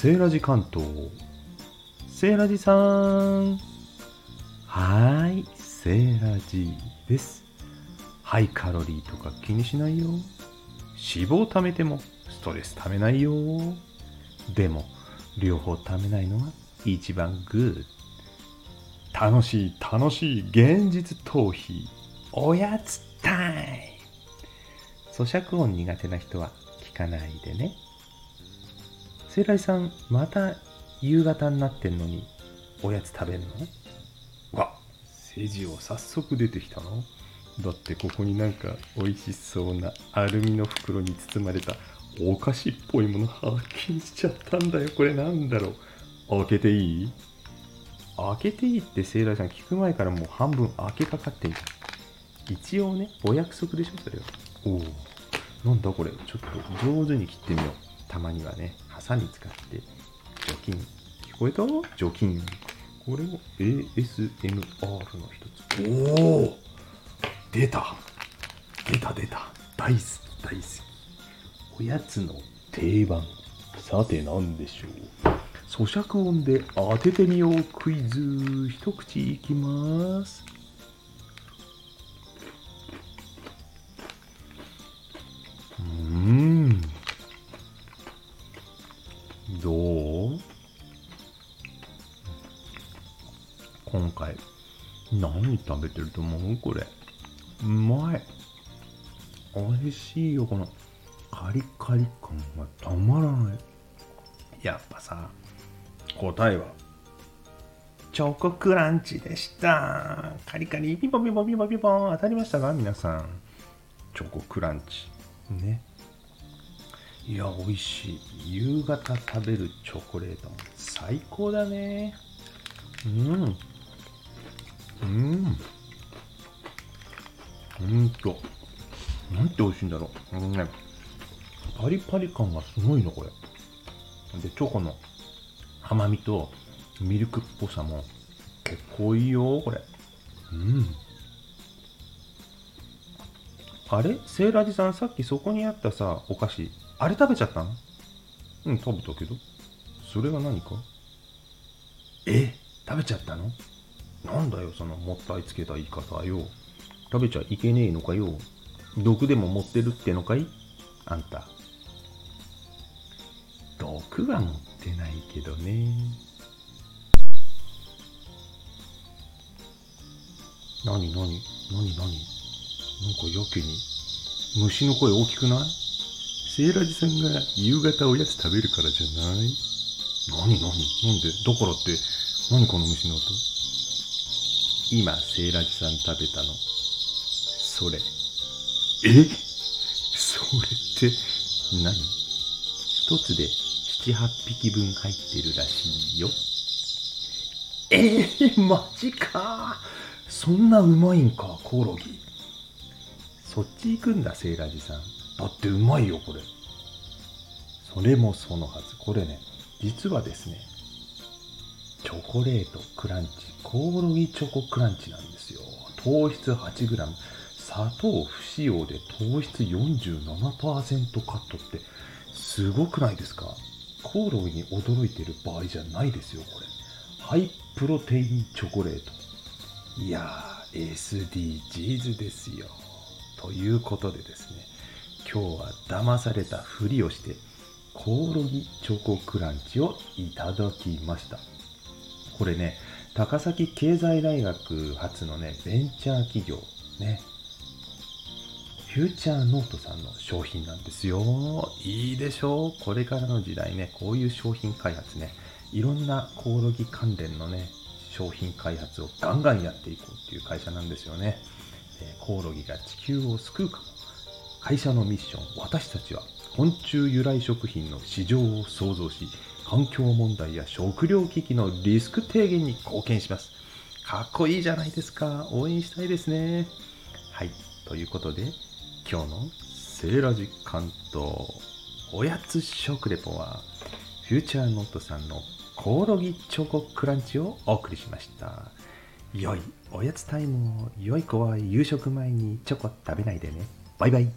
セーラジ関東セーラジさんはーいセーラジです。ハイカロリーとか気にしないよ。脂肪貯めてもストレス貯めないよ。でも両方貯めないのは一番グッ楽しい楽しい現実逃避。おやつタイム。咀嚼音苦手な人は聞かないでね。セイライさんまた夕方になってんのにおやつ食べるの？わセジオ早速出てきたのだってここになんか美味しそうなアルミの袋に包まれたお菓子っぽいもの発見しちゃったんだよこれなんだろう開けていい？開けていいってセイライさん聞く前からもう半分開けかかってんじゃん一応ね、お約束でしょ、それは。おお。なんだこれ。ちょっと上手に切ってみよう。たまにはね、ハサミ使って、除菌。聞こえた？除菌。これも ASMR の一つ。おお出た出た出た大好き大好き。おやつの定番。さて何でしょう？咀嚼音で当ててみようクイズ。一口いきます。今回。何食べてると思う？これ。うまい。美味しいよこの。カリカリ感がたまらない。やっぱさ答えは。チョコクランチでした。カリカリ。ピンポンピンポンピンポピポ。ン当たりましたか？皆さん。チョコクランチ。ね。いや美味しい。夕方食べるチョコレート。も最高だね。うん。うん。ほんと。なんて美味しいんだろう、うんね、パリパリ感がすごいのこれ。でチョコの甘みとミルクっぽさも結構いいよこれ。うん。あれ？セーラージさんさっきそこにあったさ、お菓子、あれ食べちゃったの？うん、食べたけど。それが何か？え？食べちゃったの？なんだよ、そのもったいつけた言い方よ。食べちゃいけねえのかよ。毒でも持ってるってのかい？あんた。毒は持ってないけどね。なになになになになんかやけに虫の声大きくない？セーラジさんが夕方おやつ食べるからじゃない？何何？なんで？だからって何この虫の音？今セーラジさん食べたの？それ。え？それって何？一つで七八匹分入ってるらしいよ。えー、マジか。そんなうまいんかコオロギ。そっち行くんだセーラジさん。だってうまいよこれ。それもそのはず。これね実はですねチョコレートクランチコオロギチョコクランチなんですよ。糖質 8g 砂糖不使用で糖質47%カットってすごくないですか？コオロギに驚いてる場合じゃないですよこれ。ハイプロテインチョコレート。いやー SDGs ですよ。ということでですね今日は騙されたふりをしてコオロギチョコクランチをいただきました。これね高崎経済大学発のねベンチャー企業ね。フューチャーノートさんの商品なんですよ。いいでしょう。これからの時代ねこういう商品開発ねいろんなコオロギ関連のね商品開発をガンガンやっていこうっていう会社なんですよね。えコオロギが地球を救うかも。会社のミッション私たちは昆虫由来食品の市場を創造し環境問題や食糧危機のリスク低減に貢献します。かっこいいじゃないですか。応援したいですね。はい。ということで今日のセーラジ関東おやつ食レポはフューチャーノットさんのコオロギチョコクランチをお送りしました。良いおやつタイムを良い子は夕食前にチョコ食べないでね。バイバイ。